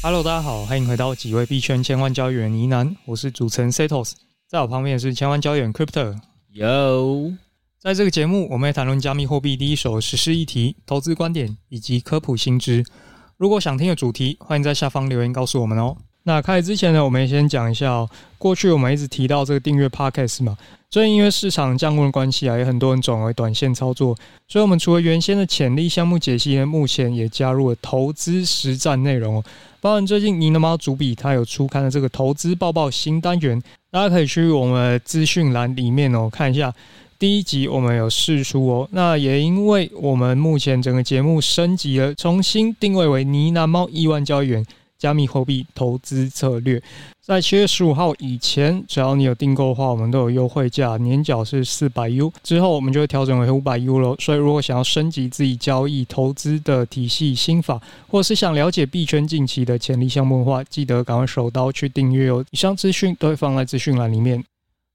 Hello，大家好，欢迎回到几位币圈千万交易员呢喃，我是主持人 Setos，在我旁边是千万交易员 Crypto。Yo，在这个节目，我们会谈论加密货币第一手实时议题、投资观点以及科普新知。如果想听的主题，欢迎在下方留言告诉我们哦。那开始之前呢，我们先讲一下哦。过去我们一直提到这个订阅 Podcast 嘛，最近因为市场降温的关系啊，也很多人转为短线操作，所以我们除了原先的潜力项目解析呢，目前也加入了投资实战内容哦。包含最近呢喃猫主笔他有出刊的这个投资报报新单元，大家可以去我们资讯栏里面哦看一下。第一集我们有试出哦，那也因为我们目前整个节目升级了，重新定位为呢喃猫亿万交易员。加密货币投资策略，在七月十五号以前，只要你有订购的话，我们都有优惠价，年缴是四百 U，之后我们就会调整为五百 U 了。所以，如果想要升级自己交易投资的体系心法，或是想了解币圈近期的潜力项目的话，记得赶快手刀去订阅哦。以上资讯都会放在资讯栏里面。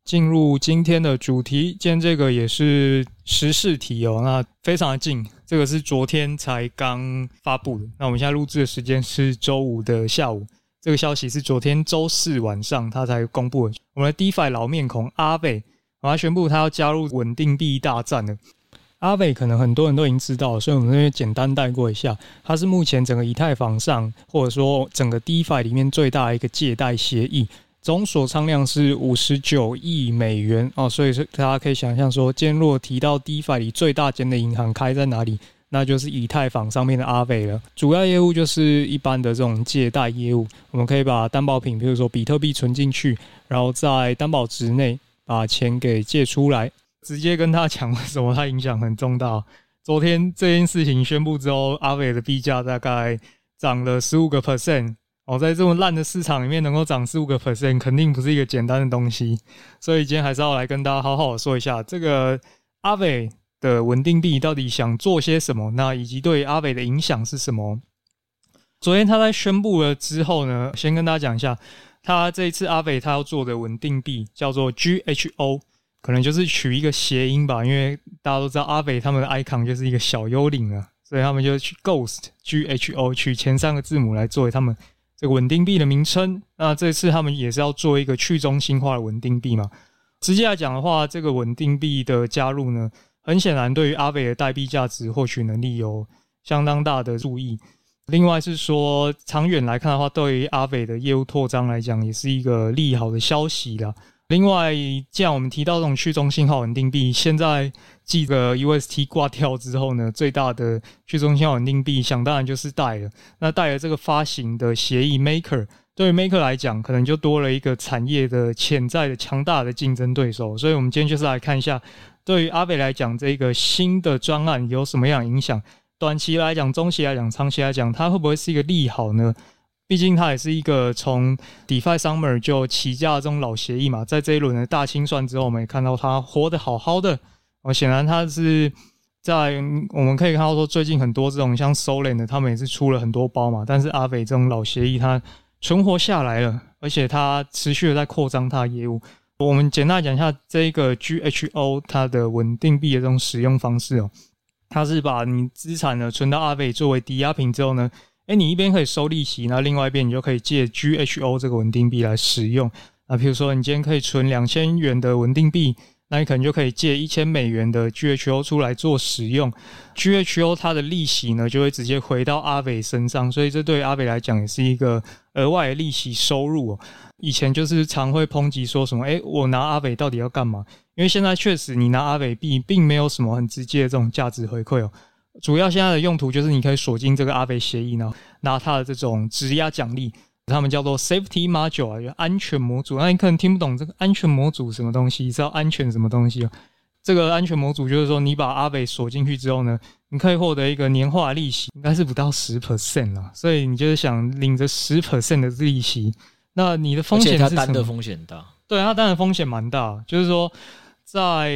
进入今天的主题，今天这个也是时事题哦，那非常的近，这个是昨天才刚发布的。那我们现在录制的时间是周五的下午，这个消息是昨天周四晚上他才公布的。我们的 DeFi 老面孔阿伟，他宣布他要加入稳定币大战了。阿伟可能很多人都已经知道，所以我们这边简单带过一下，他是目前整个以太坊上，或者说整个 DeFi 里面最大的一个借贷协议。总锁仓量是五十九亿美元哦，所以说大家可以想象说，今天如果提到 DeFi 里最大间的银行开在哪里，那就是以太坊上面的阿伟了。主要业务就是一般的这种借贷业务，我们可以把担保品，比如说比特币存进去，然后在担保值内把钱给借出来。直接跟他讲为什么它影响很重大。昨天这件事情宣布之后，阿伟的币价大概涨了十五个 percent。哦，在这么烂的市场里面能够涨四五个 percent，肯定不是一个简单的东西。所以今天还是要来跟大家好好的说一下，这个阿伟的稳定币到底想做些什么，那以及对阿伟的影响是什么。昨天他在宣布了之后呢，先跟大家讲一下，他这一次阿伟他要做的稳定币叫做 GHO，可能就是取一个谐音吧，因为大家都知道阿伟他们的 icon 就是一个小幽灵啊，所以他们就取 Ghost GHO 取前三个字母来作为他们。稳定币的名称，那这次他们也是要做一个去中心化的稳定币嘛？实际来讲的话，这个稳定币的加入呢，很显然对于阿伟的代币价值获取能力有相当大的助益。另外是说，长远来看的话，对于阿伟的业务扩张来讲，也是一个利好的消息啦。另外，既然我们提到这种去中心化稳定币，现在记得 UST 挂掉之后呢，最大的去中心化稳定币，想当然就是代了。那代了这个发行的协议 Maker，对于 Maker 来讲，可能就多了一个产业的潜在的强大的竞争对手。所以，我们今天就是来看一下，对于阿伟来讲，这个新的专案有什么样影响？短期来讲，中期来讲，长期来讲，它会不会是一个利好呢？毕竟它也是一个从 DeFi Summer 就起家这种老协议嘛，在这一轮的大清算之后，我们也看到它活得好好的。哦，显然它是在我们可以看到说，最近很多这种像 Solan 的，他们也是出了很多包嘛。但是阿伟这种老协议，它存活下来了，而且它持续的在扩张它的业务。我们简单讲一下这个 GHO 它的稳定币的这种使用方式哦，它是把你资产呢存到阿伟作为抵押品之后呢。哎，你一边可以收利息，那另外一边你就可以借 GHO 这个稳定币来使用。那比如说，你今天可以存两千元的稳定币，那你可能就可以借一千美元的 GHO 出来做使用。GHO 它的利息呢，就会直接回到阿伟身上，所以这对阿伟来讲也是一个额外的利息收入哦。以前就是常会抨击说什么，哎，我拿阿伟到底要干嘛？因为现在确实你拿阿伟币，并没有什么很直接的这种价值回馈哦。主要现在的用途就是你可以锁进这个阿北协议呢，拿它的这种质押奖励，他们叫做 Safety Module 啊，就安全模组。那你可能听不懂这个安全模组什么东西，你知道安全什么东西啊？这个安全模组就是说，你把阿北锁进去之后呢，你可以获得一个年化利息，应该是不到十 percent 啊。所以你就是想领着十 percent 的利息，那你的风险是什么？风险大。对，它担的风险蛮大，就是说，在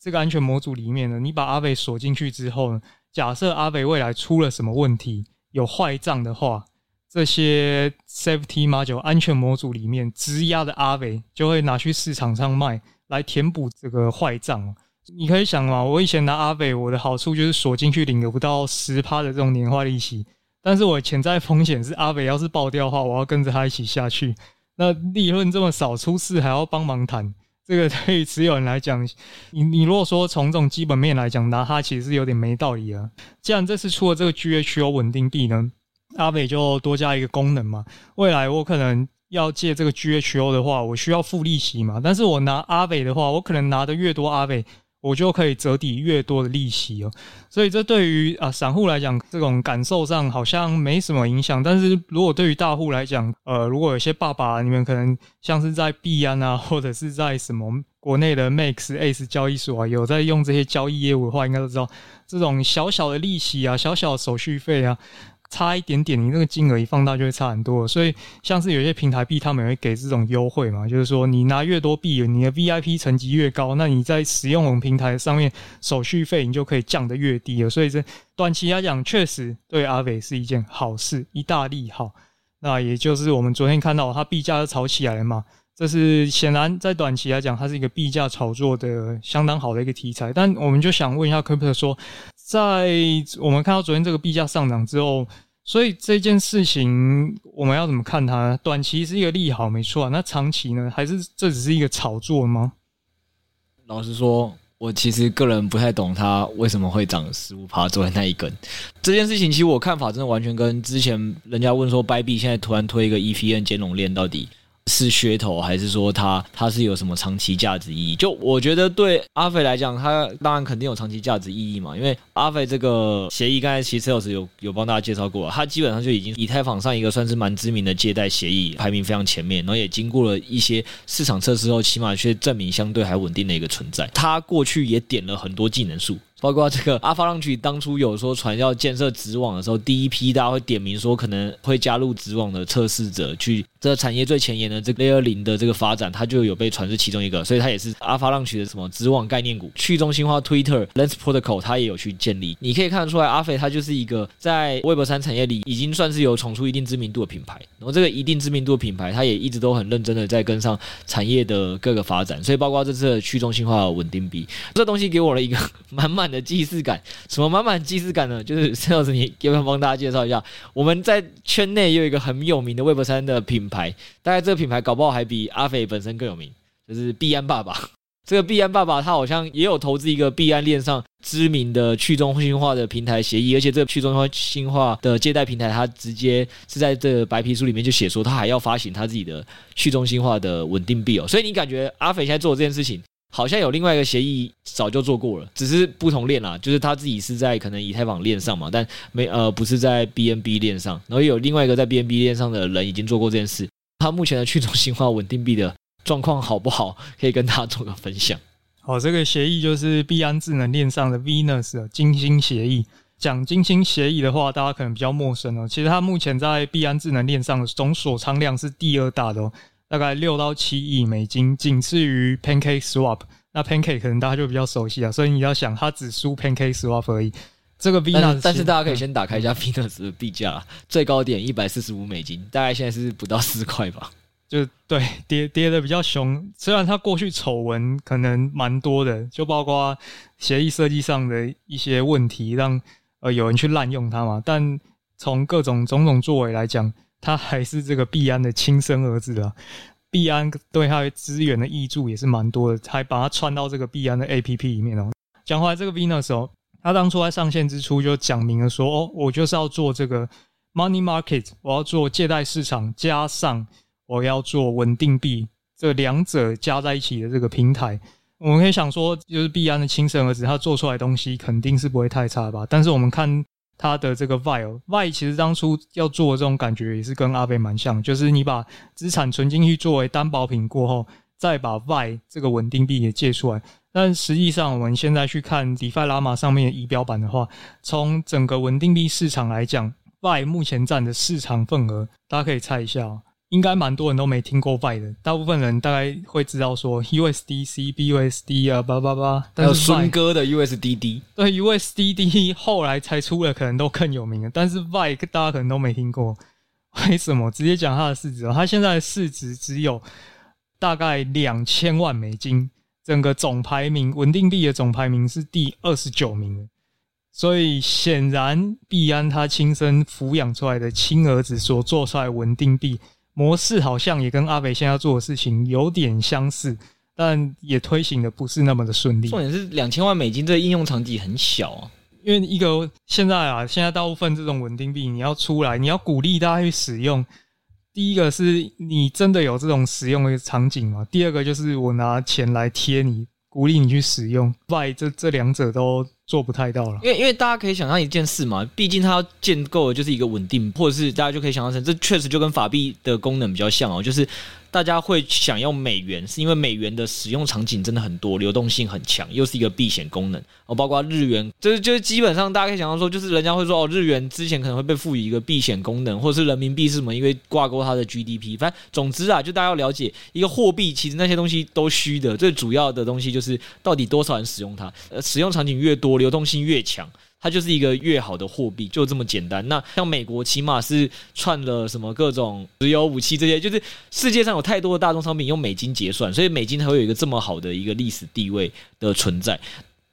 这个安全模组里面呢，你把阿北锁进去之后呢。假设阿伟未来出了什么问题，有坏账的话，这些 safety module 安全模组里面质押的阿伟就会拿去市场上卖，来填补这个坏账。你可以想嘛，我以前拿阿伟，我的好处就是锁进去领个不到十趴的这种年化利息，但是我潜在风险是阿伟要是爆掉的话，我要跟着他一起下去。那利润这么少，出事还要帮忙谈，这个对于持有人来讲，你你如果说从这种基本面来讲，拿它其实是有点没道理啊。既然这次出了这个 GHO 稳定币呢，阿伟就多加一个功能嘛。未来我可能要借这个 GHO 的话，我需要付利息嘛。但是我拿阿伟的话，我可能拿的越多阿伟。我就可以折抵越多的利息哦，所以这对于啊散户来讲，这种感受上好像没什么影响。但是如果对于大户来讲，呃，如果有些爸爸你们可能像是在币安啊，或者是在什么国内的 Max Ace 交易所啊，有在用这些交易业务的话，应该都知道这种小小的利息啊，小小的手续费啊。差一点点，你那个金额一放大就会差很多。所以像是有些平台币，他们也会给这种优惠嘛，就是说你拿越多币，你的 VIP 层级越高，那你在使用我们平台上面手续费你就可以降得越低了。所以这短期来讲，确实对阿伟是一件好事，一大利好。那也就是我们昨天看到它币价都炒起来了嘛，这是显然在短期来讲，它是一个币价炒作的相当好的一个题材。但我们就想问一下科普说。在我们看到昨天这个币价上涨之后，所以这件事情我们要怎么看它？短期是一个利好，没错啊。那长期呢？还是这只是一个炒作吗？老实说，我其实个人不太懂它为什么会涨十五趴。昨天那一根这件事情，其实我看法真的完全跟之前人家问说，掰币现在突然推一个 EVN 兼容链，到底？是噱头，还是说它它是有什么长期价值意义？就我觉得对阿肥来讲，它当然肯定有长期价值意义嘛。因为阿肥这个协议，刚才其实 s 有有帮大家介绍过了，它基本上就已经以太坊上一个算是蛮知名的借贷协议，排名非常前面，然后也经过了一些市场测试后，起码却证明相对还稳定的一个存在。他过去也点了很多技能树。包括这个阿法朗曲当初有说传要建设子网的时候，第一批大家会点名说可能会加入子网的测试者去这产业最前沿的这个 Layer 零的这个发展，它就有被传是其中一个，所以它也是阿法朗曲的什么子网概念股。去中心化 Twitter Lens Protocol 它也有去建立，你可以看得出来，阿肥它就是一个在 Web 三产业里已经算是有闯出一定知名度的品牌。然后这个一定知名度的品牌，它也一直都很认真的在跟上产业的各个发展，所以包括这次的去中心化稳定币，这东西给我了一个 满满的既视感，什么满满既视感呢？就是陈老师，你要不要帮大家介绍一下？我们在圈内有一个很有名的 Web 三的品牌，大概这个品牌搞不好还比阿肥本身更有名，就是币安爸爸。这个币安爸爸他好像也有投资一个币安链上知名的去中心化的平台协议，而且这个去中心化的借贷平台，他直接是在这个白皮书里面就写说，他还要发行他自己的去中心化的稳定币哦。所以你感觉阿肥现在做这件事情？好像有另外一个协议早就做过了，只是不同链啦，就是他自己是在可能以太坊链上嘛，但没呃不是在 BNB 链上，然后有另外一个在 BNB 链上的人已经做过这件事。他目前的去中心化稳定币的状况好不好？可以跟大家做个分享。好，这个协议就是币安智能链上的 Venus 的金星协议。讲金星协议的话，大家可能比较陌生哦。其实它目前在币安智能链上的总锁仓量是第二大的哦。大概六到七亿美金，仅次于 Pancake Swap。那 Pancake 可能大家就比较熟悉啊，所以你要想，它只输 Pancake Swap 而已。这个 Venus，但，但是大家可以先打开一下 Venus 的币价，最高点一百四十五美金，大概现在是不到四块吧。就对，跌跌的比较凶。虽然它过去丑闻可能蛮多的，就包括协议设计上的一些问题，让呃有人去滥用它嘛。但从各种种种作为来讲，他还是这个币安的亲生儿子啊！币安对他的资源的挹注也是蛮多的，还把他串到这个币安的 APP 里面哦。讲回来，这个 Venus 哦，他当初在上线之初就讲明了说：“哦，我就是要做这个 Money Market，我要做借贷市场，加上我要做稳定币，这两者加在一起的这个平台。”我们可以想说，就是币安的亲生儿子，他做出来的东西肯定是不会太差吧？但是我们看。它的这个 VAI，VAI 其实当初要做的这种感觉也是跟阿贝蛮像，就是你把资产存进去作为担保品过后，再把 VAI 这个稳定币也借出来。但实际上，我们现在去看 DeFi Llama 上面的仪表板的话，从整个稳定币市场来讲，VAI 目前占的市场份额，大家可以猜一下。应该蛮多人都没听过 VAI 的，大部分人大概会知道说 USDC、BUSD 啊，叭叭叭。还有孙哥的 USDD，对 USDD 后来才出了，可能都更有名了。但是 VAI 大家可能都没听过，为什么？直接讲它的市值，它现在的市值只有大概两千万美金，整个总排名稳定币的总排名是第二十九名。所以显然币安他亲身抚养出来的亲儿子所做出来的稳定币模式，好像也跟阿北现在要做的事情有点相似，但也推行的不是那么的顺利。重点是两千万美金这个应用场景很小啊。因为一个现在啊，现在大部分这种稳定币，你要出来，你要鼓励大家去使用。第一个是你真的有这种使用的场景吗？第二个就是我拿钱来贴你，鼓励你去使用。外这这两者都做不太到了。因为因为大家可以想象一件事嘛，毕竟它要建构的就是一个稳定，或者是大家就可以想象成，这确实就跟法币的功能比较像哦，就是。大家会想用美元，是因为美元的使用场景真的很多，流动性很强，又是一个避险功能。哦，包括日元，就是就是基本上大家可以想到说，就是人家会说哦，日元之前可能会被赋予一个避险功能，或者是人民币是什么，因为挂钩它的 GDP。反正总之啊，就大家要了解一个货币，其实那些东西都虚的，最主要的东西就是到底多少人使用它，呃，使用场景越多，流动性越强。它就是一个越好的货币，就这么简单。那像美国，起码是串了什么各种石油、武器这些，就是世界上有太多的大宗商品用美金结算，所以美金才会有一个这么好的一个历史地位的存在。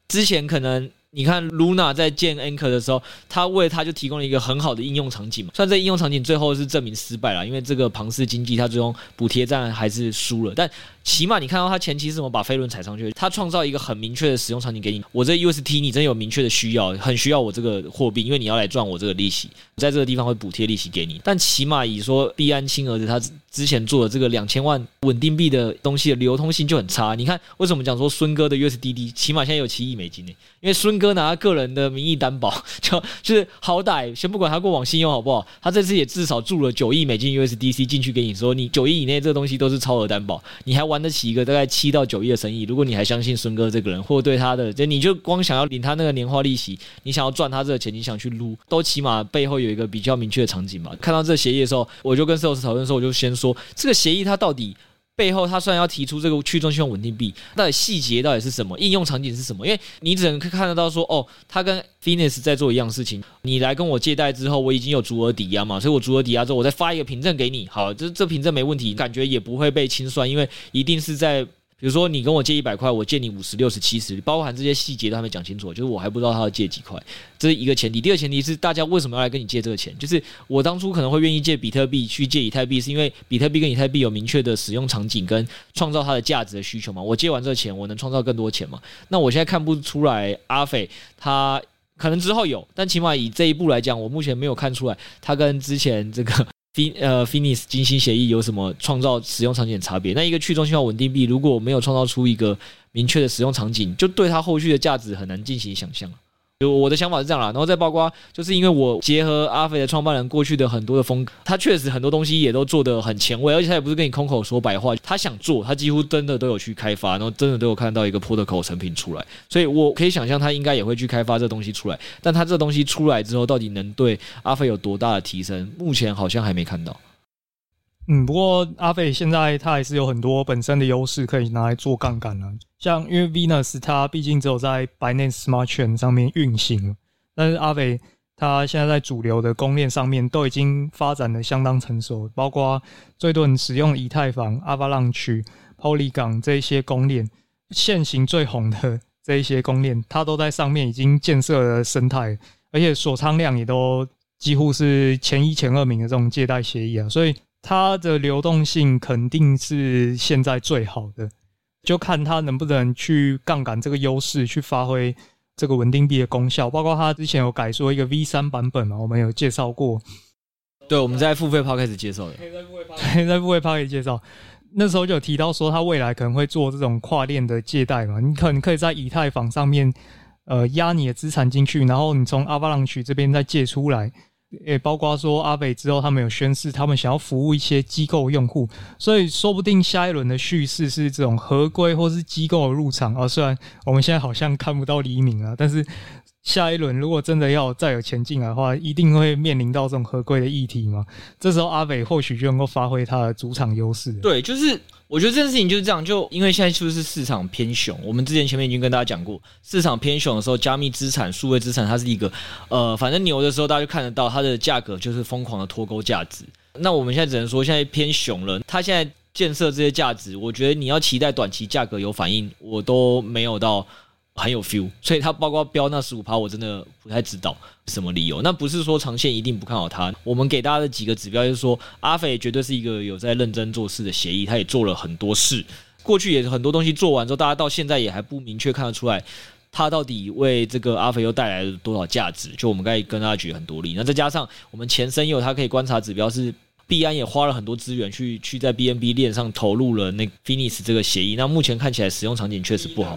之前可能。你看，Luna 在建 Anchor 的时候，他为他就提供了一个很好的应用场景嘛。虽然这应用场景最后是证明失败了，因为这个庞氏经济它最终补贴战还是输了。但起码你看到他前期是怎么把飞轮踩上去，他创造一个很明确的使用场景给你。我这 UST 你真有明确的需要，很需要我这个货币，因为你要来赚我这个利息，在这个地方会补贴利息给你。但起码以说币安亲儿子他之前做的这个两千万稳定币的东西的流通性就很差。你看为什么讲说孙哥的 USDD 起码现在有七亿美金呢？因为孙哥哥拿个人的名义担保，就就是好歹先不管他过往信用好不好，他这次也至少注了九亿美金 USDC 进去给你说，你九亿以内这个东西都是超额担保，你还玩得起一个大概七到九亿的生意。如果你还相信孙哥这个人，或对他的，就你就光想要领他那个年化利息，你想要赚他这个钱，你想去撸，都起码背后有一个比较明确的场景嘛。看到这协议的时候，我就跟 Sales 讨论的时候，我就先说这个协议它到底。背后，他虽然要提出这个去中心化稳定币，到底细节到底是什么？应用场景是什么？因为你只能看得到说，哦，他跟 Finis 在做一样事情。你来跟我借贷之后，我已经有足额抵押嘛，所以我足额抵押之后，我再发一个凭证给你。好，这这凭证没问题，感觉也不会被清算，因为一定是在。比如说，你跟我借一百块，我借你五十、六十、七十，包含这些细节都还没讲清楚，就是我还不知道他要借几块，这是一个前提。第二前提是，大家为什么要来跟你借这个钱？就是我当初可能会愿意借比特币去借以太币，是因为比特币跟以太币有明确的使用场景跟创造它的价值的需求嘛。我借完这个钱，我能创造更多钱嘛？那我现在看不出来，阿斐他可能之后有，但起码以这一步来讲，我目前没有看出来他跟之前这个。Fin 呃，Finis 金星协议有什么创造使用场景的差别？那一个去中心化稳定币如果没有创造出一个明确的使用场景，就对它后续的价值很难进行想象。就我的想法是这样啦，然后再包括，就是因为我结合阿飞的创办人过去的很多的风格，他确实很多东西也都做得很前卫，而且他也不是跟你空口说白话，他想做，他几乎真的都有去开发，然后真的都有看到一个 protocol 成品出来，所以我可以想象他应该也会去开发这东西出来，但他这东西出来之后，到底能对阿飞有多大的提升，目前好像还没看到。嗯，不过阿斐现在他还是有很多本身的优势可以拿来做杠杆了。像因为 Venus 它毕竟只有在 Binance Smart Chain 上面运行，但是阿斐它现在在主流的公链上面都已经发展的相当成熟，包括最多人使用以太坊、Avalanche、Polygon 这一些公链，现行最红的这一些公链，它都在上面已经建设了生态，而且锁仓量也都几乎是前一前二名的这种借贷协议啊，所以。它的流动性肯定是现在最好的，就看它能不能去杠杆这个优势，去发挥这个稳定币的功效。包括它之前有改说一个 V 三版本嘛，我们有介绍过。对，我们在付费趴开始介绍的。在付费趴，在付费趴可以介绍。那时候就有提到说，它未来可能会做这种跨链的借贷嘛，你可能可以在以太坊上面，呃，压你的资产进去，然后你从 Avalanche 这边再借出来。也包括说阿北之后，他们有宣誓，他们想要服务一些机构用户，所以说不定下一轮的叙事是这种合规或是机构的入场啊。虽然我们现在好像看不到黎明啊，但是下一轮如果真的要再有钱进来的话，一定会面临到这种合规的议题嘛。这时候阿北或许就能够发挥他的主场优势。对，就是。我觉得这件事情就是这样，就因为现在是不是市场偏熊？我们之前前面已经跟大家讲过，市场偏熊的时候，加密资产、数位资产，它是一个呃，反正牛的时候，大家就看得到它的价格就是疯狂的脱钩价值。那我们现在只能说，现在偏熊了。它现在建设这些价值，我觉得你要期待短期价格有反应，我都没有到很有 feel，所以它包括标那十五趴，我真的不太知道什么理由。那不是说长线一定不看好它。我们给大家的几个指标就是说，阿肥绝对是一个有在认真做事的协议，他也做了很多事，过去也很多东西做完之后，大家到现在也还不明确看得出来，他到底为这个阿肥又带来了多少价值。就我们刚才跟大家举很多例，那再加上我们前身有他可以观察指标是。币安也花了很多资源去去在 BNB 链上投入了那 Finis 这个协议，那目前看起来使用场景确实不好。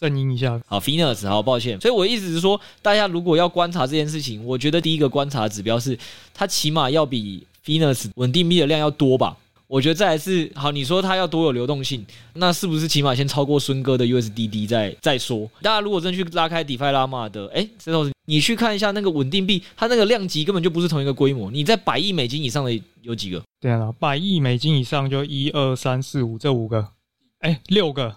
正音一下，好 Finis 好抱歉。所以我意思是说，大家如果要观察这件事情，我觉得第一个观察指标是它起码要比 Finis 稳定币的量要多吧。我觉得再来是好，你说它要多有流动性，那是不是起码先超过孙哥的 USDD 再再说？大家如果真去拉开 DeFi Llama 的，哎，石头，你去看一下那个稳定币，它那个量级根本就不是同一个规模。你在百亿美金以上的有几个？对啊，百亿美金以上就一二三四五这五个，哎，六个。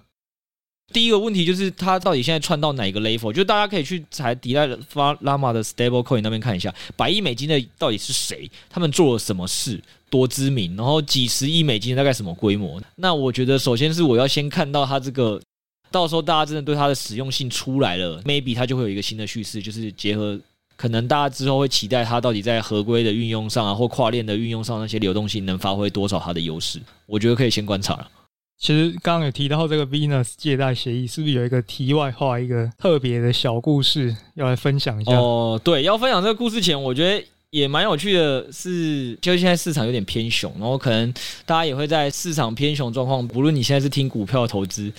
第一个问题就是它到底现在串到哪个 level？就大家可以去在 DeFi Llama 的 Stable Coin 那边看一下，百亿美金的到底是谁？他们做了什么事？多知名？然后几十亿美金大概什么规模？那我觉得首先是我要先看到它这个，到时候大家真的对它的实用性出来了，maybe 它就会有一个新的叙事，就是结合可能大家之后会期待它到底在合规的运用上啊，或跨链的运用上那些流动性能发挥多少它的优势？我觉得可以先观察了。其实刚刚有提到这个 Venus 借贷协议，是不是有一个题外话，一个特别的小故事要来分享一下？哦，对，要分享这个故事前，我觉得也蛮有趣的是，是就现在市场有点偏熊，然后可能大家也会在市场偏熊状况，不论你现在是听股票投资。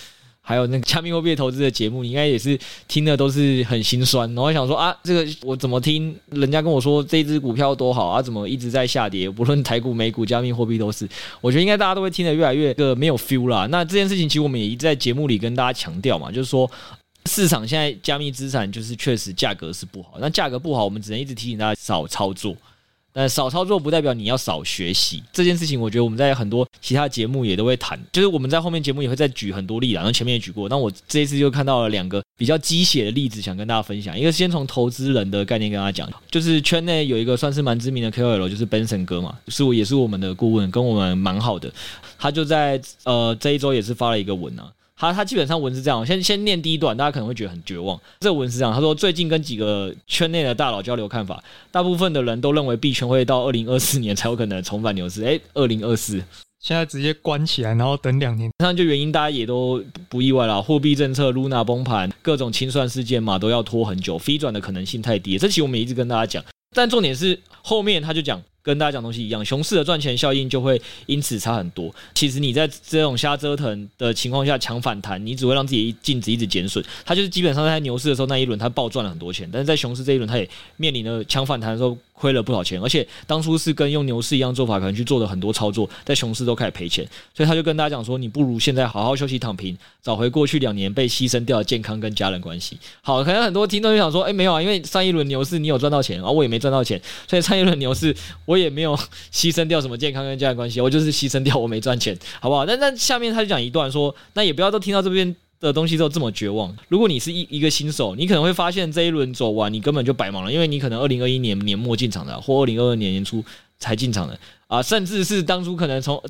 还有那个加密货币投资的节目，你应该也是听的都是很心酸，然后想说啊，这个我怎么听人家跟我说这支股票多好啊，怎么一直在下跌？不论台股、美股、加密货币都是，我觉得应该大家都会听得越来越个没有 feel 啦。那这件事情其实我们也一直在节目里跟大家强调嘛，就是说市场现在加密资产就是确实价格是不好，那价格不好，我们只能一直提醒大家少操作。但少操作不代表你要少学习这件事情，我觉得我们在很多其他节目也都会谈，就是我们在后面节目也会再举很多例子，然后前面也举过。那我这一次就看到了两个比较鸡血的例子，想跟大家分享。一个先从投资人的概念跟大家讲，就是圈内有一个算是蛮知名的 KOL，就是 Benson 哥嘛，是我也是我们的顾问，跟我们蛮好的。他就在呃这一周也是发了一个文啊。他他基本上文是这样，先先念第一段，大家可能会觉得很绝望。这个文是这样，他说最近跟几个圈内的大佬交流看法，大部分的人都认为币圈会到二零二四年才有可能重返牛市。哎，二零二四现在直接关起来，然后等两年。那就原因大家也都不意外了，货币政策、Luna 崩盘、各种清算事件嘛，都要拖很久，飞转的可能性太低。这其实我们一直跟大家讲，但重点是后面他就讲。跟大家讲东西一样，熊市的赚钱效应就会因此差很多。其实你在这种瞎折腾的情况下抢反弹，你只会让自己净值一直减损。它就是基本上在牛市的时候那一轮，它暴赚了很多钱，但是在熊市这一轮，它也面临了抢反弹的时候。亏了不少钱，而且当初是跟用牛市一样做法，可能去做的很多操作，在熊市都开始赔钱，所以他就跟大家讲说，你不如现在好好休息躺平，找回过去两年被牺牲掉的健康跟家人关系。好，可能很多听众就想说，哎，没有啊，因为上一轮牛市你有赚到钱，而我也没赚到钱，所以上一轮牛市我我也没有 牺牲掉什么健康跟家人关系，我就是牺牲掉我没赚钱，好不好？那那下面他就讲一段说，那也不要都听到这边。的东西都这么绝望。如果你是一一个新手，你可能会发现这一轮走完，你根本就白忙了，因为你可能二零二一年年末进场的，或二零二二年年初才进场的啊，甚至是当初可能从。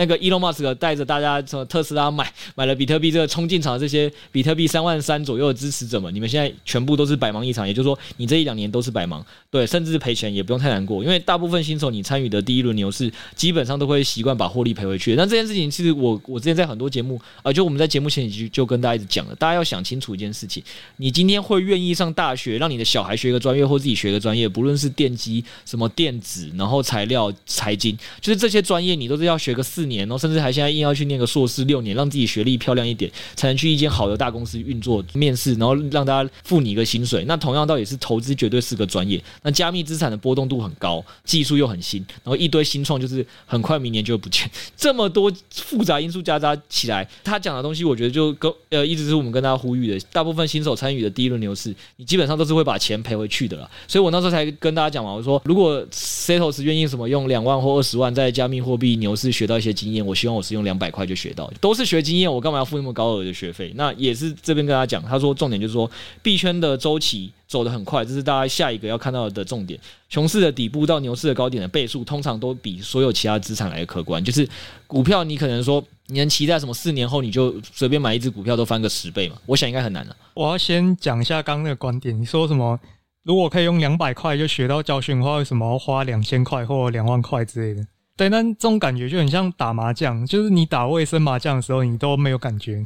那个 Elon Musk 带着大家从特斯拉买买了比特币，这个冲进场的这些比特币三万三左右的支持者们，你们现在全部都是白忙一场，也就是说，你这一两年都是白忙，对，甚至是赔钱也不用太难过，因为大部分新手你参与的第一轮牛市，基本上都会习惯把获利赔回去。但这件事情其实我我之前在很多节目啊、就我们在节目前几集就跟大家一直讲了，大家要想清楚一件事情，你今天会愿意上大学，让你的小孩学一个专业或自己学一个专业，不论是电机、什么电子，然后材料、财经，就是这些专业你都是要学个四年，然后甚至还现在硬要去念个硕士六年，让自己学历漂亮一点，才能去一间好的大公司运作面试，然后让大家付你一个薪水。那同样倒也是投资绝对是个专业。那加密资产的波动度很高，技术又很新，然后一堆新创就是很快明年就会不见。这么多复杂因素夹杂起来，他讲的东西我觉得就跟呃一直是我们跟大家呼吁的，大部分新手参与的第一轮牛市，你基本上都是会把钱赔回去的了。所以我那时候才跟大家讲嘛，我说如果 Setos 愿意什么用两万或二十万在加密货币牛市学到一些。些经验，我希望我是用两百块就学到，都是学经验，我干嘛要付那么高额的学费？那也是这边跟他讲，他说重点就是说币圈的周期走得很快，这是大家下一个要看到的重点。熊市的底部到牛市的高点的倍数，通常都比所有其他资产来的可观。就是股票，你可能说你能期待什么四年后你就随便买一只股票都翻个十倍嘛？我想应该很难了。我要先讲一下刚刚那个观点，你说什么？如果可以用两百块就学到教训的话，为什么要花两千块或两万块之类的？对，但这种感觉就很像打麻将，就是你打卫生麻将的时候，你都没有感觉，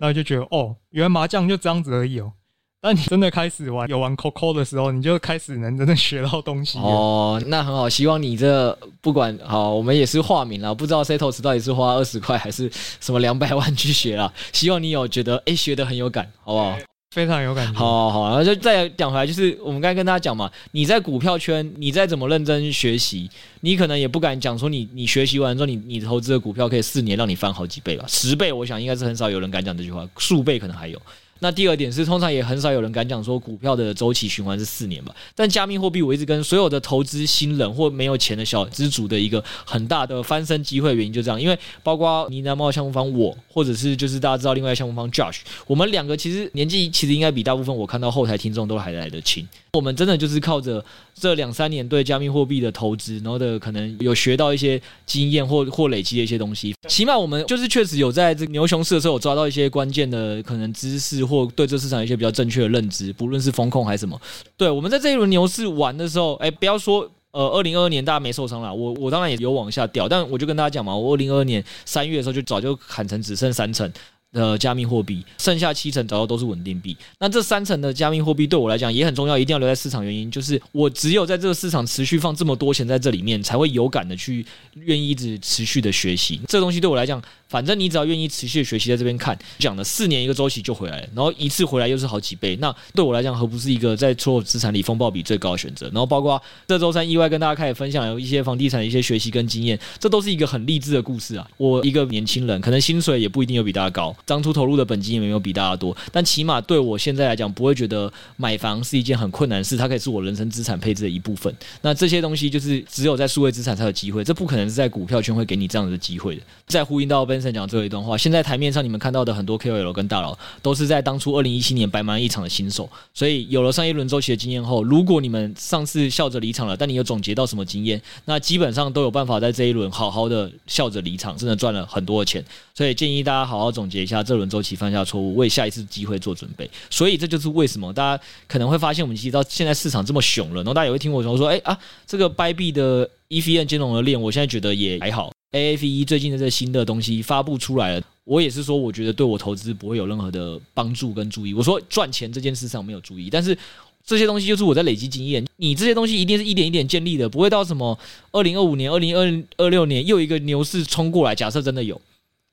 然后就觉得哦，原来麻将就这样子而已哦。但你真的开始玩有玩 COCO 的时候，你就开始能真的学到东西哦。那很好，希望你这不管好，我们也是化名了，不知道 Setos 到底是花二十块还是什么两百万去学了。希望你有觉得诶、欸，学得很有感，好不好？非常有感觉。好，好，好，然后就再讲回来，就是我们刚才跟大家讲嘛，你在股票圈，你再怎么认真学习，你可能也不敢讲说你你学习完之后，你你投资的股票可以四年让你翻好几倍吧，十倍，我想应该是很少有人敢讲这句话，数倍可能还有。那第二点是，通常也很少有人敢讲说股票的周期循环是四年吧。但加密货币，我一直跟所有的投资新人或没有钱的小资族的一个很大的翻身机会原因就这样，因为包括呢喃猫项目方我，或者是就是大家知道另外项目方 Josh，我们两个其实年纪其实应该比大部分我看到后台听众都还来得轻。我们真的就是靠着这两三年对加密货币的投资，然后的可能有学到一些经验或或累积的一些东西。起码我们就是确实有在这牛熊市的时候有抓到一些关键的可能知识，或对这市场一些比较正确的认知，不论是风控还是什么。对，我们在这一轮牛市玩的时候，哎，不要说呃，二零二二年大家没受伤了，我我当然也有往下掉，但我就跟大家讲嘛，我二零二二年三月的时候就早就砍成只剩三成。的加密货币，剩下七成早就都是稳定币。那这三成的加密货币对我来讲也很重要，一定要留在市场。原因就是我只有在这个市场持续放这么多钱在这里面，才会有感的去愿意一直持续的学习。这东西对我来讲，反正你只要愿意持续的学习，在这边看讲的四年一个周期就回来了，然后一次回来又是好几倍。那对我来讲，何不是一个在所有资产里风报比最高的选择？然后包括这周三意外跟大家开始分享有一些房地产的一些学习跟经验，这都是一个很励志的故事啊。我一个年轻人，可能薪水也不一定有比大家高。当初投入的本金也没有比大家多，但起码对我现在来讲，不会觉得买房是一件很困难事，它可以是我人生资产配置的一部分。那这些东西就是只有在数位资产才有机会，这不可能是在股票圈会给你这样的机会的。再呼应到 Benson 讲最后一段话，现在台面上你们看到的很多 KOL 跟大佬，都是在当初二零一七年白忙一场的新手，所以有了上一轮周期的经验后，如果你们上次笑着离场了，但你有总结到什么经验，那基本上都有办法在这一轮好好的笑着离场，真的赚了很多的钱。所以建议大家好好总结一下这轮周期犯下错误，为下一次机会做准备。所以这就是为什么大家可能会发现，我们其实到现在市场这么熊了，然后大家也会听我说说，哎啊，这个 Bybit 的 EVM 兼容的链，我现在觉得也还好。A F E 最近的这新的东西发布出来了，我也是说，我觉得对我投资不会有任何的帮助跟注意。我说赚钱这件事上没有注意，但是这些东西就是我在累积经验。你这些东西一定是一点一点建立的，不会到什么二零二五年、二零二二六年又一个牛市冲过来。假设真的有。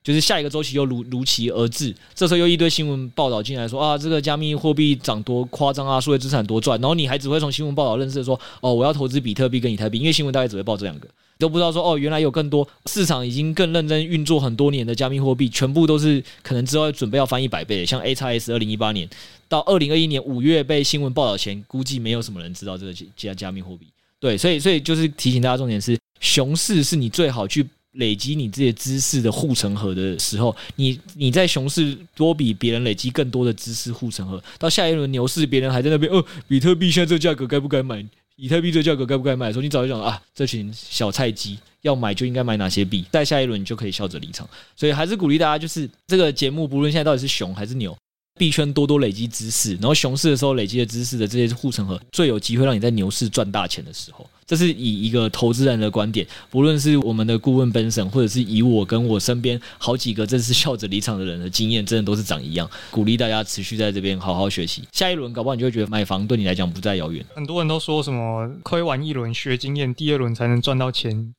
就是下一个周期又如如期而至，这时候又一堆新闻报道进来说啊，这个加密货币涨多夸张啊，数位资产多赚，然后你还只会从新闻报道认识说哦，我要投资比特币跟以太币，因为新闻大概只会报这两个，都不知道说哦，原来有更多市场已经更认真运作很多年的加密货币，全部都是可能之后准备要翻一百倍，像 A 叉 S，二零一八年到二零二一年五月被新闻报道前，估计没有什么人知道这个加加密货币。对，所以所以就是提醒大家，重点是熊市是你最好去。累积你这些知识的护城河的时候，你你在熊市多比别人累积更多的知识护城河，到下一轮牛市，别人还在那边，哦，比特币现在这个价格该不该买？以太币这个价格该不该买的时候，你早就讲啊，这群小菜鸡要买就应该买哪些币，在下一轮你就可以笑着离场。所以还是鼓励大家，就是这个节目，不论现在到底是熊还是牛。币圈多多累积知识，然后熊市的时候累积的知识的这些护城河，最有机会让你在牛市赚大钱的时候。这是以一个投资人的观点，不论是我们的顾问 Benson，或者是以我跟我身边好几个正是笑着离场的人的经验，真的都是长一样。鼓励大家持续在这边好好学习，下一轮搞不好你就会觉得买房对你来讲不再遥远。很多人都说什么亏完一轮学经验，第二轮才能赚到钱。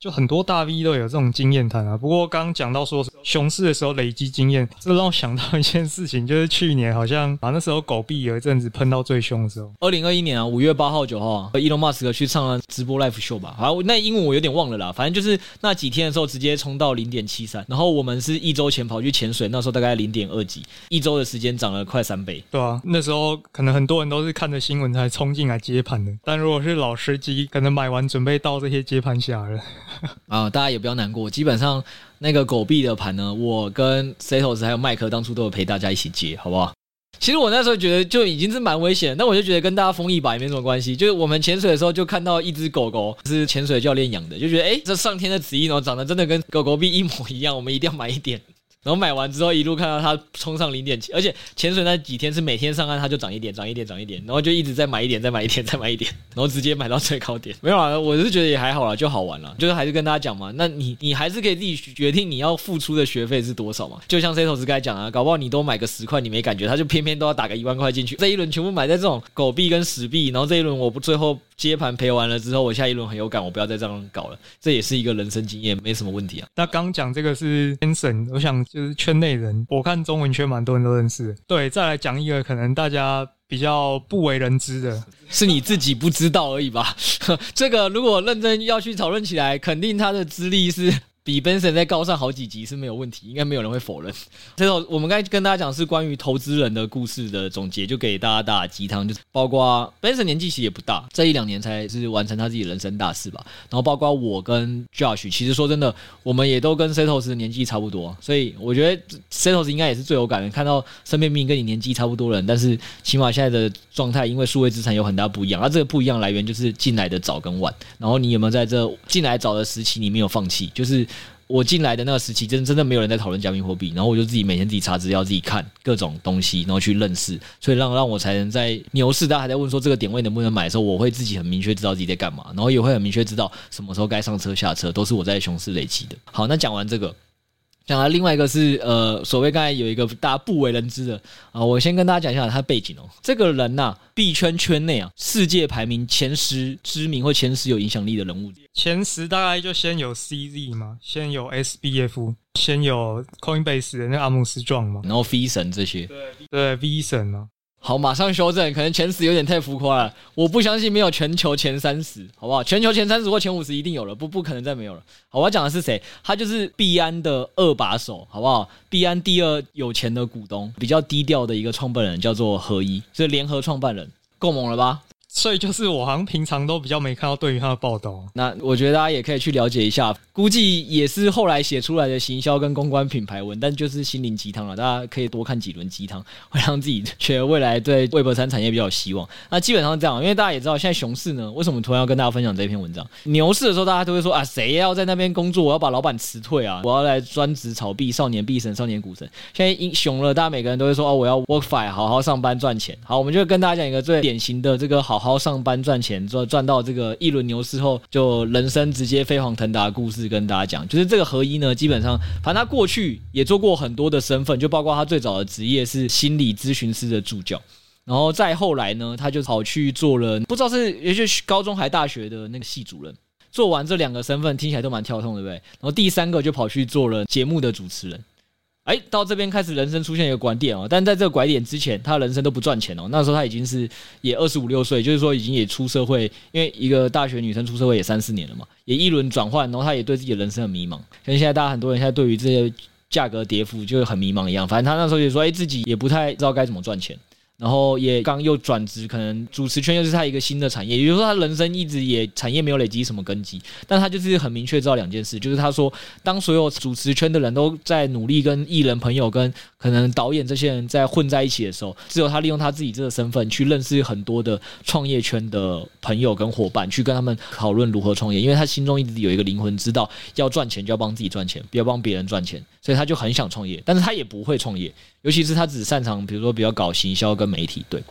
就很多大 V 都有这种经验谈啊。不过刚刚讲到说熊市的时候累积经验，这让我想到一件事情，就是去年好像啊那时候狗币有一阵子喷到最凶的时候。二零二一年啊，五月八号、九号啊，Elon Musk 去上了直播 live show 吧。好，那英文我有点忘了啦。反正就是那几天的时候，直接冲到零点七三。然后我们是一周前跑去潜水，那时候大概零点二几，一周的时间涨了快三倍。对啊，那时候可能很多人都是看着新闻才冲进来接盘的。但如果是老司机，可能买完准备到这些接盘侠了。啊，大家也不要难过。基本上那个狗币的盘呢，我跟 Setos 还有麦克当初都有陪大家一起接，好不好？其实我那时候觉得就已经是蛮危险的，但我就觉得跟大家疯一把也没什么关系。就是我们潜水的时候就看到一只狗狗是潜水教练养的，就觉得哎，这上天的旨意呢，长得真的跟狗狗币一模一样，我们一定要买一点。然后买完之后，一路看到它冲上零点七，而且潜水那几天是每天上岸它就涨一点，涨一点，涨一点，然后就一直在买一点，再买一点，再买一点，然后直接买到最高点。没有啊，我是觉得也还好啦，就好玩了。就是还是跟大家讲嘛，那你你还是可以自己决定你要付出的学费是多少嘛。就像 Setos 刚才讲啊，搞不好你都买个十块，你没感觉，他就偏偏都要打个一万块进去。这一轮全部买在这种狗币跟石币，然后这一轮我不最后。接盘赔完了之后，我下一轮很有感，我不要再这样搞了。这也是一个人生经验，没什么问题啊。那刚讲这个是 Benson，我想就是圈内人，我看中文圈蛮多人都认识。对，再来讲一个可能大家比较不为人知的，是你自己不知道而已吧？这个如果认真要去讨论起来，肯定他的资历是。比 Benson 再高上好几级是没有问题，应该没有人会否认。最后，我们刚才跟大家讲是关于投资人的故事的总结，就给大家打鸡汤，就是包括 Benson 年纪其实也不大，这一两年才是完成他自己人生大事吧。然后包括我跟 Josh，其实说真的，我们也都跟 Setos 的年纪差不多，所以我觉得 Setos 应该也是最有感的，看到身边明明跟你年纪差不多的人，但是起码现在的状态，因为数位资产有很大不一样，而这个不一样来源就是进来的早跟晚。然后你有没有在这进来早的时期，你没有放弃，就是。我进来的那个时期，真真的没有人在讨论加密货币，然后我就自己每天自己查资料，自己看各种东西，然后去认识，所以让让我才能在牛市大家还在问说这个点位能不能买的时候，我会自己很明确知道自己在干嘛，然后也会很明确知道什么时候该上车下车，都是我在熊市累积的。好，那讲完这个。讲了另外一个是呃，所谓刚才有一个大家不为人知的啊、呃，我先跟大家讲一下他的背景哦。这个人呐、啊，币圈圈内啊，世界排名前十知名或前十有影响力的人物，前十大概就先有 CZ 嘛，先有 SBF，先有 Coinbase 的那个阿姆斯壮嘛，然后 V 神这些，对对 V 神啊。好，马上修正，可能前十有点太浮夸了。我不相信没有全球前三十，好不好？全球前三十或前五十一定有了，不不可能再没有了。好，我要讲的是谁？他就是币安的二把手，好不好？币安第二有钱的股东，比较低调的一个创办人，叫做何一，是联合创办人，够猛了吧？所以就是我好像平常都比较没看到对于他的报道，那我觉得大家也可以去了解一下，估计也是后来写出来的行销跟公关品牌文，但就是心灵鸡汤了，大家可以多看几轮鸡汤，会让自己觉得未来对 Web 三产业比较有希望。那基本上是这样，因为大家也知道现在熊市呢，为什么突然要跟大家分享这篇文章？牛市的时候大家都会说啊，谁要在那边工作？我要把老板辞退啊，我要来专职炒币，少年币神，少年股神。现在因熊了，大家每个人都会说哦，我要 Workfire，好好上班赚钱。好，我们就跟大家讲一个最典型的这个好。好好上班赚钱，赚赚到这个一轮牛市后，就人生直接飞黄腾达故事跟大家讲。就是这个合一呢，基本上，反正他过去也做过很多的身份，就包括他最早的职业是心理咨询师的助教，然后再后来呢，他就跑去做了，不知道是也许高中还大学的那个系主任。做完这两个身份，听起来都蛮跳痛，对不对？然后第三个就跑去做了节目的主持人。哎，到这边开始人生出现一个拐点哦，但在这个拐点之前，他人生都不赚钱哦。那时候他已经是也二十五六岁，就是说已经也出社会，因为一个大学女生出社会也三四年了嘛，也一轮转换，然后他也对自己的人生很迷茫，跟现在大家很多人现在对于这些价格跌幅就很迷茫一样。反正他那时候也说，哎，自己也不太知道该怎么赚钱。然后也刚又转职，可能主持圈又是他一个新的产业，也就是说他人生一直也产业没有累积什么根基，但他就是很明确知道两件事，就是他说，当所有主持圈的人都在努力跟艺人朋友跟可能导演这些人在混在一起的时候，只有他利用他自己这个身份去认识很多的创业圈的朋友跟伙伴，去跟他们讨论如何创业，因为他心中一直有一个灵魂，知道要赚钱就要帮自己赚钱，不要帮别人赚钱，所以他就很想创业，但是他也不会创业。尤其是他只擅长，比如说比较搞行销跟媒体，对。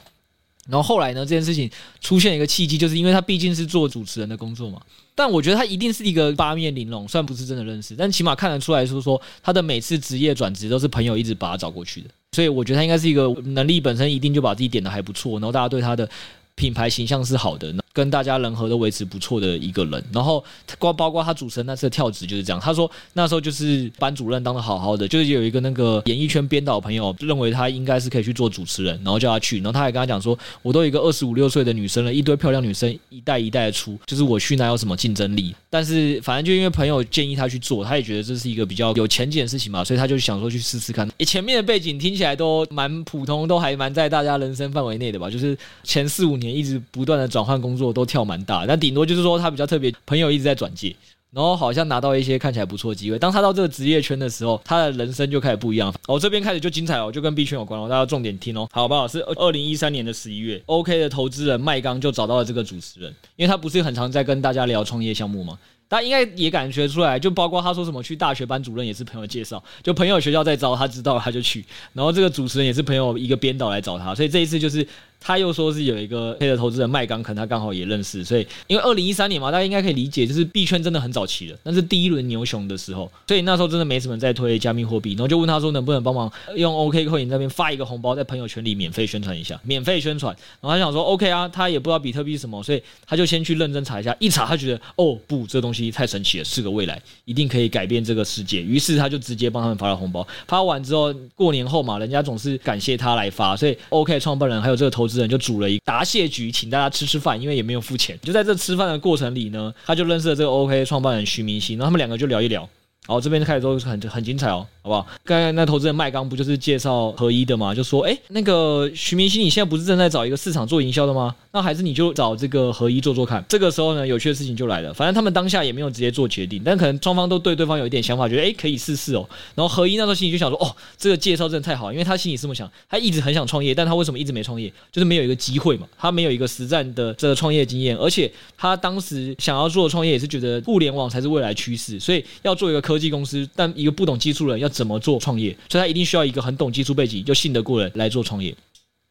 然后后来呢，这件事情出现一个契机，就是因为他毕竟是做主持人的工作嘛。但我觉得他一定是一个八面玲珑，虽然不是真的认识，但起码看得出来说说他的每次职业转职都是朋友一直把他找过去的。所以我觉得他应该是一个能力本身一定就把自己点的还不错，然后大家对他的品牌形象是好的。跟大家人和都维持不错的一个人，然后包包括他主持人那次的跳职就是这样。他说那时候就是班主任当的好好的，就是有一个那个演艺圈编导朋友认为他应该是可以去做主持人，然后叫他去，然后他还跟他讲说，我都有一个二十五六岁的女生了，一堆漂亮女生一代一代的出，就是我去哪有什么竞争力？但是反正就因为朋友建议他去做，他也觉得这是一个比较有前景的事情嘛，所以他就想说去试试看。前面的背景听起来都蛮普通，都还蛮在大家人生范围内的吧，就是前四五年一直不断的转换工作，都跳蛮大。但顶多就是说他比较特别，朋友一直在转介。然后好像拿到一些看起来不错的机会。当他到这个职业圈的时候，他的人生就开始不一样。哦，这边开始就精彩哦，就跟币圈有关哦，大家重点听哦，好不好？是二零一三年的十一月，OK 的投资人麦刚就找到了这个主持人，因为他不是很常在跟大家聊创业项目吗？大家应该也感觉出来，就包括他说什么去大学班主任也是朋友介绍，就朋友学校在招，他知道他就去，然后这个主持人也是朋友一个编导来找他，所以这一次就是。他又说是有一个黑的投资人麦刚，可能他刚好也认识，所以因为二零一三年嘛，大家应该可以理解，就是币圈真的很早期了，那是第一轮牛熊的时候，所以那时候真的没什么人在推加密货币，然后就问他说能不能帮忙用 OKCoin 那边发一个红包，在朋友圈里免费宣传一下，免费宣传，然后他想说 OK 啊，他也不知道比特币是什么，所以他就先去认真查一下，一查他觉得哦不，这东西太神奇了，是个未来，一定可以改变这个世界，于是他就直接帮他们发了红包，发完之后过年后嘛，人家总是感谢他来发，所以 OK 创办人还有这个投资人就组了一。答谢局，请大家吃吃饭，因为也没有付钱。就在这吃饭的过程里呢，他就认识了这个 OK 创办人徐明星，然后他们两个就聊一聊。好，这边开始都很很精彩哦，好不好？刚才那投资人麦刚不就是介绍合一的吗？就说，哎，那个徐明星，你现在不是正在找一个市场做营销的吗？那还是你就找这个合一做做看。这个时候呢，有趣的事情就来了。反正他们当下也没有直接做决定，但可能双方都对对方有一点想法，觉得哎可以试试哦。然后合一那时候心里就想说，哦，这个介绍真的太好，因为他心里是这么想，他一直很想创业，但他为什么一直没创业？就是没有一个机会嘛，他没有一个实战的这个创业经验，而且他当时想要做的创业也是觉得互联网才是未来趋势，所以要做一个科科技公司，但一个不懂技术的人要怎么做创业？所以他一定需要一个很懂技术背景又信得过人来做创业。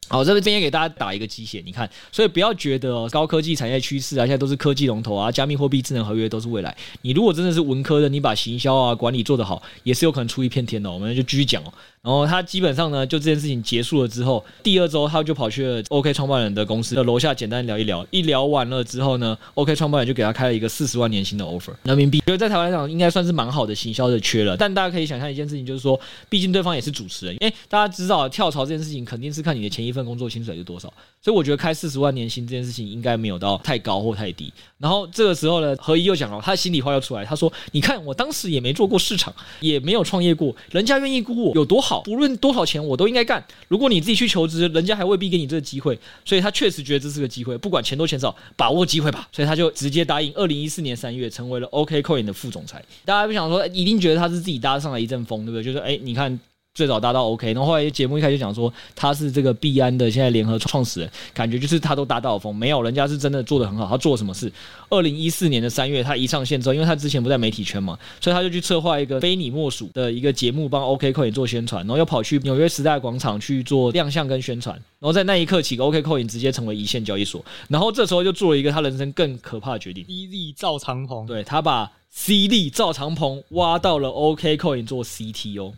好，这边也给大家打一个鸡血，你看，所以不要觉得高科技产业趋势啊，现在都是科技龙头啊，加密货币、智能合约都是未来。你如果真的是文科的，你把行销啊、管理做得好，也是有可能出一片天的。我们就继续讲哦。然后他基本上呢，就这件事情结束了之后，第二周他就跑去了 OK 创办人的公司的楼下简单聊一聊。一聊完了之后呢，OK 创办人就给他开了一个四十万年薪的 offer 人民币。觉得在台湾来讲应该算是蛮好的行销的缺了。但大家可以想象一件事情，就是说，毕竟对方也是主持人，因为大家知道跳槽这件事情肯定是看你的前一份工作薪水是多少。所以我觉得开四十万年薪这件事情应该没有到太高或太低。然后这个时候呢，何一又讲了，他的心里话又出来，他说：“你看我当时也没做过市场，也没有创业过，人家愿意雇我有多好，不论多少钱。”我都应该干。如果你自己去求职，人家还未必给你这个机会。所以他确实觉得这是个机会，不管钱多钱少，把握机会吧。所以他就直接答应，二零一四年三月成为了 OKCoin 的副总裁。大家不想说，一定觉得他是自己搭上了一阵风，对不对？就是哎，你看。最早搭到 OK，然后后来节目一开始就讲说他是这个币安的现在联合创始人，感觉就是他都搭到风，没有人家是真的做的很好。他做了什么事？二零一四年的三月，他一上线之后，因为他之前不在媒体圈嘛，所以他就去策划一个非你莫属的一个节目，帮 OKCoin 做宣传，然后又跑去纽约时代广场去做亮相跟宣传，然后在那一刻起，OKCoin 直接成为一线交易所。然后这时候就做了一个他人生更可怕的决定：CD 赵长鹏，对，他把 CD 赵长鹏挖到了 OKCoin 做 CTO。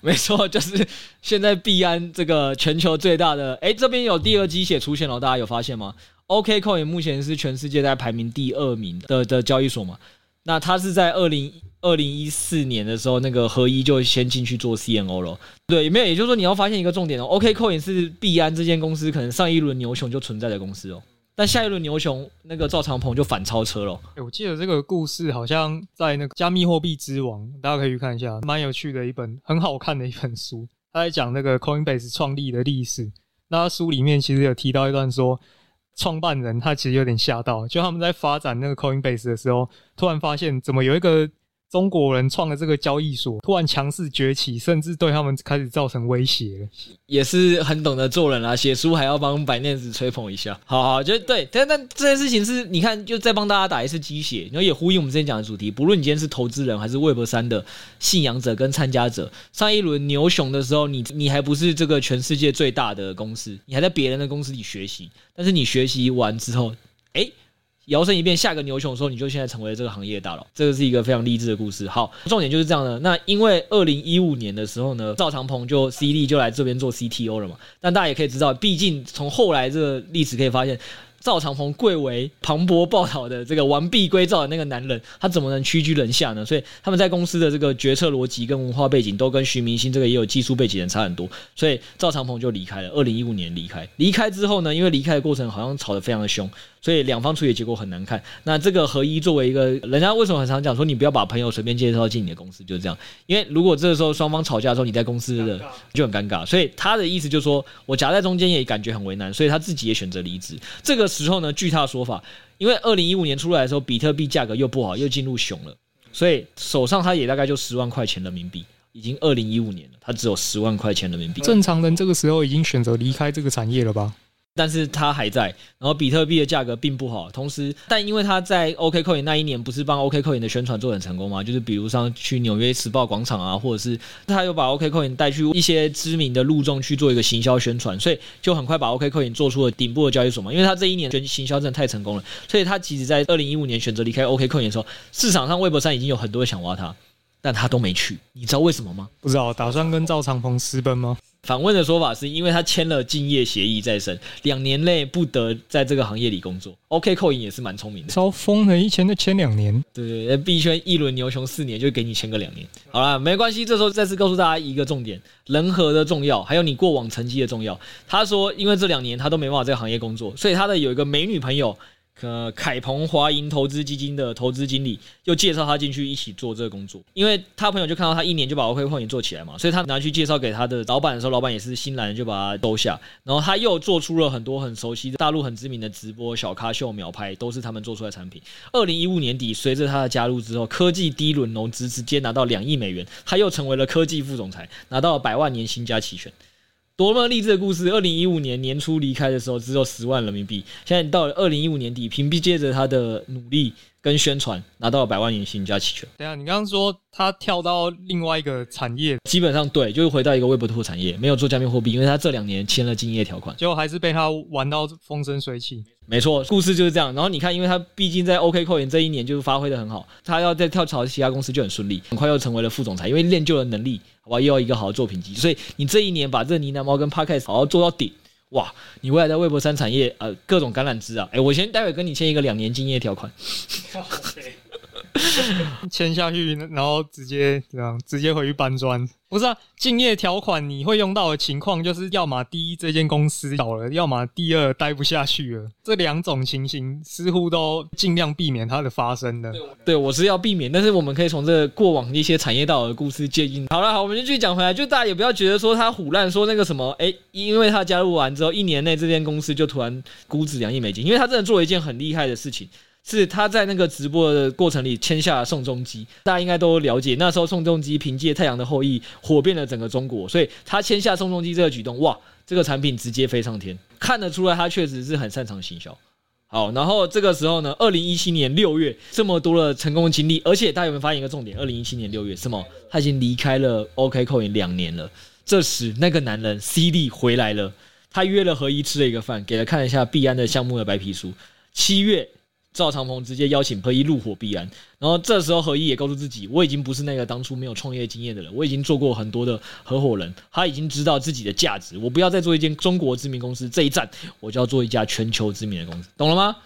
没错，就是现在币安这个全球最大的，哎，这边有第二鸡血出现了，大家有发现吗？OKCoin 目前是全世界在排名第二名的的交易所嘛？那它是在二零二零一四年的时候，那个合一就先进去做 CMO 了。对，有没有？也就是说，你要发现一个重点哦，OKCoin 是币安这间公司可能上一轮牛熊就存在的公司哦。但下一轮牛熊，那个赵长鹏就反超车了。我记得这个故事好像在那个加密货币之王，大家可以去看一下，蛮有趣的一本，很好看的一本书。他在讲那个 Coinbase 创立的历史。那书里面其实有提到一段说，创办人他其实有点吓到，就他们在发展那个 Coinbase 的时候，突然发现怎么有一个。中国人创的这个交易所突然强势崛起，甚至对他们开始造成威胁了，也是很懂得做人啊。写书还要帮白念子吹捧一下，好好，就对。但但这件事情是，你看，就再帮大家打一次鸡血，然后也呼应我们之前讲的主题。不论你今天是投资人还是 Web 三的信仰者跟参加者，上一轮牛熊的时候，你你还不是这个全世界最大的公司，你还在别人的公司里学习。但是你学习完之后，诶。摇身一变，下个牛熊的时候，你就现在成为这个行业大佬，这个是一个非常励志的故事。好，重点就是这样的。那因为二零一五年的时候呢，赵长鹏就 CD 就来这边做 CTO 了嘛。但大家也可以知道，毕竟从后来这个历史可以发现。赵长鹏贵为磅礴报道的这个完璧归赵的那个男人，他怎么能屈居人下呢？所以他们在公司的这个决策逻辑跟文化背景都跟徐明星这个也有技术背景的差很多，所以赵长鹏就离开了。二零一五年离开，离开之后呢，因为离开的过程好像吵得非常的凶，所以两方处理结果很难看。那这个合一作为一个人家为什么很常讲说你不要把朋友随便介绍进你的公司，就是这样。因为如果这个时候双方吵架的时候你在公司的就很尴尬，所以他的意思就是说我夹在中间也感觉很为难，所以他自己也选择离职。这个。时候呢，据他的说法，因为二零一五年出来的时候，比特币价格又不好，又进入熊了，所以手上他也大概就十万块钱人民币。已经二零一五年了，他只有十万块钱人民币。正常人这个时候已经选择离开这个产业了吧？但是他还在，然后比特币的价格并不好。同时，但因为他在 OKCoin 那一年不是帮 OKCoin 的宣传做很成功吗？就是比如像去纽约时报广场啊，或者是他又把 OKCoin 带去一些知名的路众去做一个行销宣传，所以就很快把 OKCoin 做出了顶部的交易所嘛。因为他这一年的行销真的太成功了，所以他其实在二零一五年选择离开 OKCoin 的时候，市场上 Web3 已经有很多想挖他。但他都没去，你知道为什么吗？不知道，打算跟赵长鹏私奔吗？反问的说法是因为他签了竞业协议在身，两年内不得在这个行业里工作。OKCoin 也是蛮聪明的，超疯的，一签就签两年。对对对，币圈一轮牛熊四年，就给你签个两年。好啦，没关系，这时候再次告诉大家一个重点：人和的重要，还有你过往成绩的重要。他说，因为这两年他都没办法在这个行业工作，所以他的有一个美女朋友。呃，凯鹏华银投资基金的投资经理又介绍他进去一起做这个工作，因为他朋友就看到他一年就把 OKCoin 做起来嘛，所以他拿去介绍给他的老板的时候，老板也是欣然就把他收下，然后他又做出了很多很熟悉的大陆很知名的直播小咖秀秒拍，都是他们做出来的产品。二零一五年底，随着他的加入之后，科技第一轮融资直接拿到两亿美元，他又成为了科技副总裁，拿到百万年薪加期权。多么励志的故事！二零一五年年初离开的时候只有十万人民币，现在到了二零一五年底，凭借着他的努力跟宣传，拿到了百万年薪加期权。对啊，你刚刚说他跳到另外一个产业，基本上对，就是回到一个微博的副产业，没有做加密货币，因为他这两年签了竞业条款，结果还是被他玩到风生水起。没错，故事就是这样。然后你看，因为他毕竟在 OKCoin 这一年就发挥的很好，他要再跳槽其他公司就很顺利，很快又成为了副总裁，因为练就了能力，好吧，又要一个好的作品集。所以你这一年把这个呢喃猫跟 Podcast 好好做到顶，哇，你未来在微博三产业呃各种橄榄枝啊，哎，我先待会跟你签一个两年竞业条款。签下去，然后直接这样，直接回去搬砖。不是啊，竞业条款你会用到的情况，就是要么第一这间公司倒了，要么第二待不下去了。这两种情形似乎都尽量避免它的发生的。对，我是要避免，但是我们可以从这个过往一些产业道的故事借鉴。好了，好，我们就继续讲回来，就大家也不要觉得说他唬烂，说那个什么，哎，因为他加入完之后一年内这间公司就突然估值两亿美金，因为他真的做了一件很厉害的事情。是他在那个直播的过程里签下了宋仲基，大家应该都了解。那时候宋仲基凭借《太阳的后裔》火遍了整个中国，所以他签下宋仲基这个举动，哇，这个产品直接飞上天，看得出来他确实是很擅长行销。好，然后这个时候呢，二零一七年六月，这么多的成功经历，而且大家有没有发现一个重点？二零一七年六月，什么？他已经离开了 OKCoin 两年了。这时那个男人 CD 回来了，他约了何一吃了一个饭，给他看了一下币安的项目的白皮书。七月。赵长鹏直接邀请何一入伙必安，然后这时候何一也告诉自己，我已经不是那个当初没有创业经验的人，我已经做过很多的合伙人，他已经知道自己的价值，我不要再做一间中国知名公司，这一站我就要做一家全球知名的公司，懂了吗？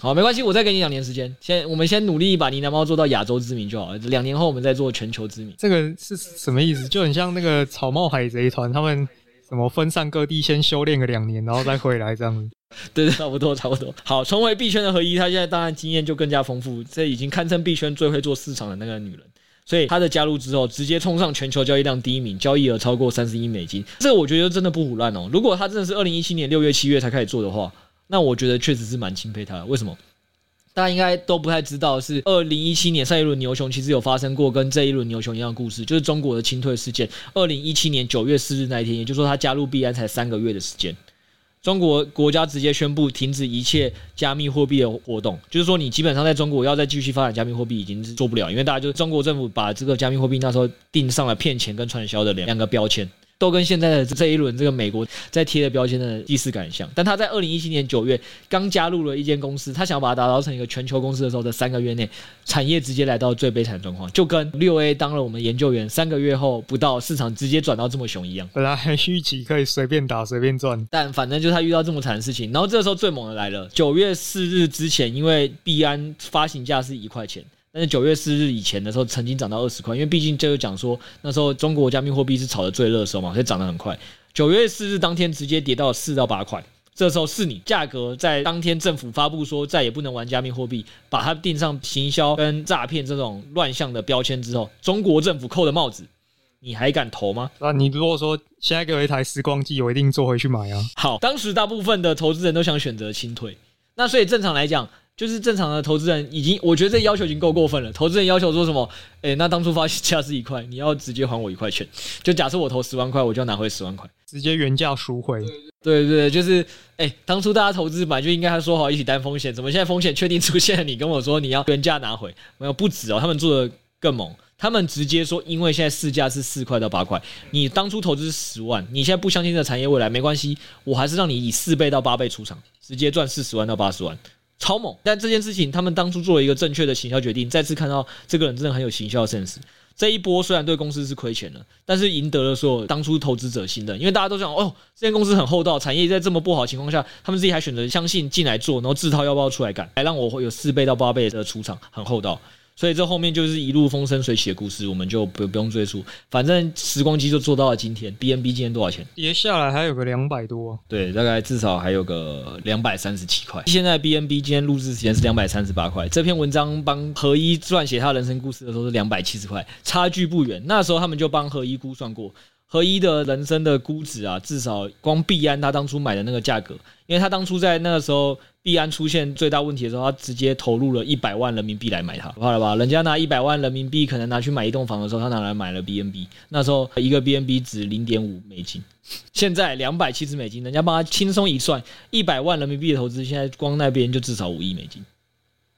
好，没关系，我再给你两年时间，先我们先努力把呢喃猫做到亚洲知名就好了，两年后我们再做全球知名。这个是什么意思？就很像那个草帽海贼团，他们什么分散各地，先修炼个两年，然后再回来这样子。对对，差不多差不多。好，重回币圈的合一，他现在当然经验就更加丰富，这已经堪称币圈最会做市场的那个女人。所以他的加入之后，直接冲上全球交易量第一名，交易额超过三十亿美金。这我觉得真的不胡乱哦。如果他真的是二零一七年六月、七月才开始做的话，那我觉得确实是蛮钦佩他的。为什么？大家应该都不太知道，是二零一七年上一轮牛熊其实有发生过跟这一轮牛熊一样的故事，就是中国的清退事件。二零一七年九月四日那一天，也就是说他加入币安才三个月的时间。中国国家直接宣布停止一切加密货币的活动，就是说你基本上在中国要再继续发展加密货币已经是做不了，因为大家就中国政府把这个加密货币那时候定上了骗钱跟传销的两两个标签。都跟现在的这一轮这个美国在贴的标签的意思感像，但他在二零一七年九月刚加入了一间公司，他想要把它打造成一个全球公司的时候，的三个月内，产业直接来到最悲惨的状况，就跟六 A 当了我们研究员三个月后不到，市场直接转到这么熊一样。本来还预期可以随便打随便赚，但反正就他遇到这么惨的事情，然后这个时候最猛的来了，九月四日之前，因为币安发行价是一块钱。但是九月四日以前的时候，曾经涨到二十块，因为毕竟就有讲说那时候中国加密货币是炒的最热的时候嘛，所以涨得很快。九月四日当天直接跌到四到八块，这时候是你价格在当天政府发布说再也不能玩加密货币，把它定上行销跟诈骗这种乱象的标签之后，中国政府扣的帽子，你还敢投吗？那你如果说现在给我一台时光机，我一定坐回去买啊。好，当时大部分的投资人都想选择清退，那所以正常来讲。就是正常的投资人已经，我觉得这要求已经够过分了。投资人要求说什么？哎，那当初发行价是一块，你要直接还我一块钱。就假设我投十万块，我就要拿回十万块，直接原价赎回。对对对，就是哎，当初大家投资本来就应该还说好一起担风险，怎么现在风险确定出现了？你跟我说你要原价拿回，没有不止哦，他们做的更猛，他们直接说，因为现在市价是四块到八块，你当初投资是十万，你现在不相信这个产业未来没关系，我还是让你以四倍到八倍出场，直接赚四十万到八十万。超猛！但这件事情，他们当初做了一个正确的行销决定。再次看到这个人真的很有行销 sense。这一波虽然对公司是亏钱了，但是赢得了所有当初投资者心的，因为大家都想哦，这间公司很厚道，产业在这么不好的情况下，他们自己还选择相信进来做，然后自掏腰包出来干，还让我会有四倍到八倍的出场，很厚道。所以这后面就是一路风生水起的故事，我们就不不用赘述。反正时光机就做到了今天。BNB 今天多少钱？跌下来还有个两百多。对，大概至少还有个两百三十七块。现在 BNB 今天录制时间是两百三十八块。这篇文章帮何一撰写他人生故事的时候是两百七十块，差距不远。那时候他们就帮何一估算过。合一的人生的估值啊，至少光币安他当初买的那个价格，因为他当初在那个时候币安出现最大问题的时候，他直接投入了一百万人民币来买它，怕了吧？人家拿一百万人民币可能拿去买一栋房的时候，他拿来买了 BNB，那时候一个 BNB 值零点五美金，现在两百七十美金，人家帮他轻松一算，一百万人民币的投资，现在光那边就至少五亿美金，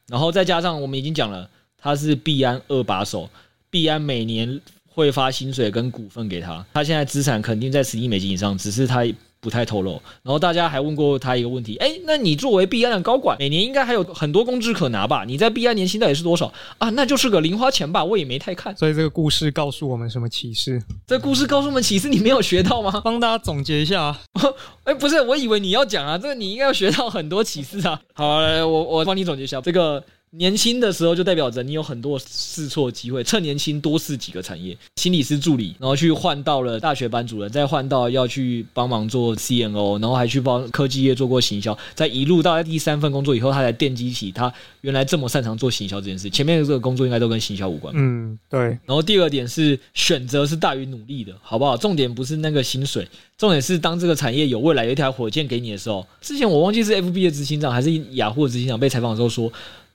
然后再加上我们已经讲了，他是币安二把手，币安每年。会发薪水跟股份给他，他现在资产肯定在十亿美金以上，只是他不太透露。然后大家还问过他一个问题，哎，那你作为币安的高管，每年应该还有很多工资可拿吧？你在币安年薪到底是多少啊？那就是个零花钱吧？我也没太看。所以这个故事告诉我们什么启示？这故事告诉我们启示，你没有学到吗？帮大家总结一下啊。哎，不是，我以为你要讲啊，这个你应该要学到很多启示啊。好，来，我我帮你总结一下这个。年轻的时候就代表着你有很多试错机会，趁年轻多试几个产业。心理师助理，然后去换到了大学班主任，再换到要去帮忙做 CNO，然后还去帮科技业做过行销，在一路到第三份工作以后，他才奠基起他原来这么擅长做行销这件事。前面的这个工作应该都跟行销无关。嗯，对。然后第二点是选择是大于努力的，好不好？重点不是那个薪水，重点是当这个产业有未来有一条火箭给你的时候。之前我忘记是 FB 的执行长还是雅虎的执行长被采访的时候说。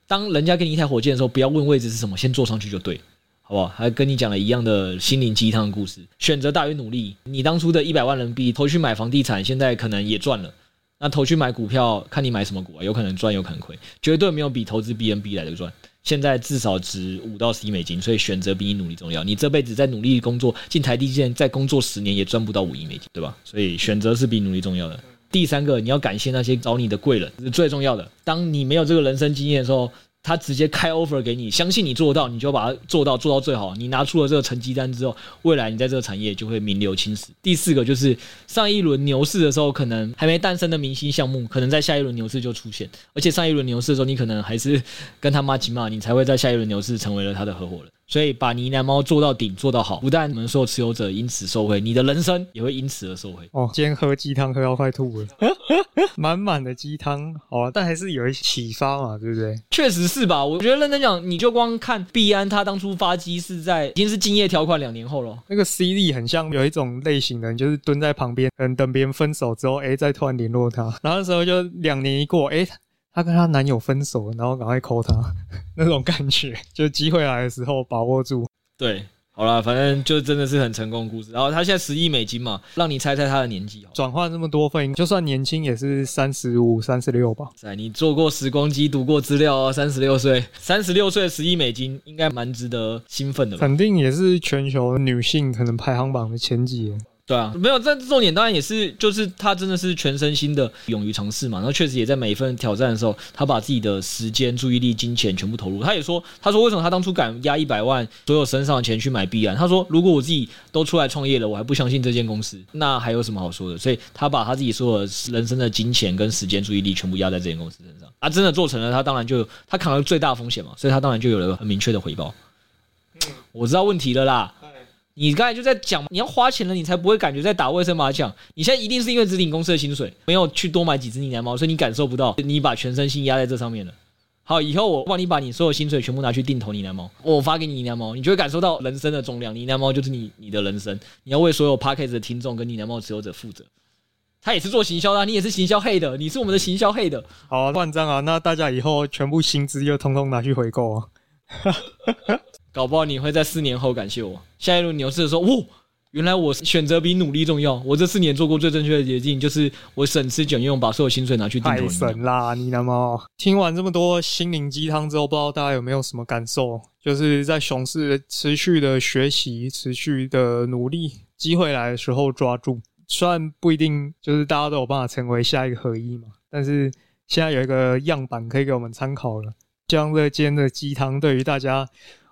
当人家给你一台火箭的时候，不要问位置是什么，先坐上去就对，好不好？还跟你讲了一样的心灵鸡汤故事，选择大于努力。你当初的一百万人民币投去买房地产，现在可能也赚了。那投去买股票，看你买什么股啊，有可能赚，有可能亏，绝对没有比投资 BNB 来的赚。现在至少值五到十亿美金，所以选择比你努力重要。你这辈子在努力工作，进台积电再工作十年也赚不到五亿美金，对吧？所以选择是比努力重要的。第三个，你要感谢那些找你的贵人，是最重要的。当你没有这个人生经验的时候，他直接开 offer 给你，相信你做到，你就把它做到，做到最好。你拿出了这个成绩单之后，未来你在这个产业就会名留青史。第四个就是上一轮牛市的时候，可能还没诞生的明星项目，可能在下一轮牛市就出现。而且上一轮牛市的时候，你可能还是跟他妈亲骂，你才会在下一轮牛市成为了他的合伙人。所以把呢喃猫做到顶，做到好，不但你们所有持有者因此受惠，你的人生也会因此而受惠。哦，今天喝鸡汤喝到快吐了，满满的鸡汤，好啊，但还是有一些启发嘛，对不对？确实是吧？我觉得认真讲，你就光看币安，他当初发机是在已经是竞业条款两年后了。那个 C D 很像有一种类型的人，就是蹲在旁边，嗯等别人分手之后，哎，再突然联络他，然后那时候就两年一过，哎。她跟她男友分手，然后赶快 call 他，那种感觉，就机会来的时候把握住。对，好了，反正就真的是很成功的故事。然后她现在十亿美金嘛，让你猜猜她的年纪。转换这么多份，就算年轻也是三十五、三十六吧。在你做过时光机，读过资料哦，三十六岁，三十六岁十亿美金，应该蛮值得兴奋的吧？肯定也是全球女性可能排行榜的前几。对啊，没有，但重点当然也是，就是他真的是全身心的勇于尝试嘛。然后确实也在每一份挑战的时候，他把自己的时间、注意力、金钱全部投入。他也说，他说为什么他当初敢压一百万所有身上的钱去买币安？他说，如果我自己都出来创业了，我还不相信这间公司，那还有什么好说的？所以他把他自己所有人生的金钱跟时间、注意力全部压在这间公司身上。啊，真的做成了，他当然就他扛了最大风险嘛，所以他当然就有了很明确的回报。我知道问题了啦。你刚才就在讲，你要花钱了，你才不会感觉在打卫生麻将。你现在一定是因为只领公司的薪水，没有去多买几只呢喃猫，所以你感受不到你把全身心压在这上面了。好，以后我帮你把你所有薪水全部拿去定投呢喃猫，我发给你呢喃猫，你就会感受到人生的重量。呢喃猫就是你你的人生，你要为所有 Podcast 的听众跟呢喃猫持有者负责。他也是做行销的，你也是行销黑的，你是我们的行销黑的。好啊，万章啊，那大家以后全部薪资又通通拿去回购啊！搞不好你会在四年后感谢我。下一轮牛市的时候，哇，原来我选择比努力重要。我这四年做过最正确的决定，就是我省吃俭用，把所有薪水拿去定投。太神啦，你那么！听完这么多心灵鸡汤之后，不知道大家有没有什么感受？就是在熊市持续的学习、持续的努力，机会来的时候抓住。虽然不一定就是大家都有办法成为下一个合一嘛，但是现在有一个样板可以给我们参考了。这样的今天的鸡汤对于大家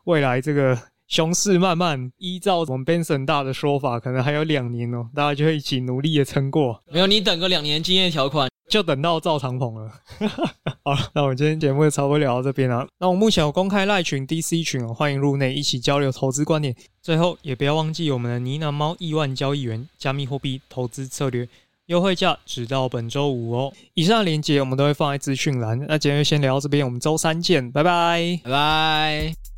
未来这个熊市慢慢依照我们 Benson 大的说法，可能还有两年哦，大家就会一起努力的撑过。没有，你等个两年经验条款。就等到赵长鹏了。好了，那我们今天节目就差不多聊到这边了。那我目前有公开赖群、DC 群哦，欢迎入内一起交流投资观点。最后也不要忘记我们的呢喃猫亿万交易员加密货币投资策略优惠价，直到本周五哦。以上的链接我们都会放在资讯栏。那今天就先聊到这边，我们周三见，拜拜，拜拜。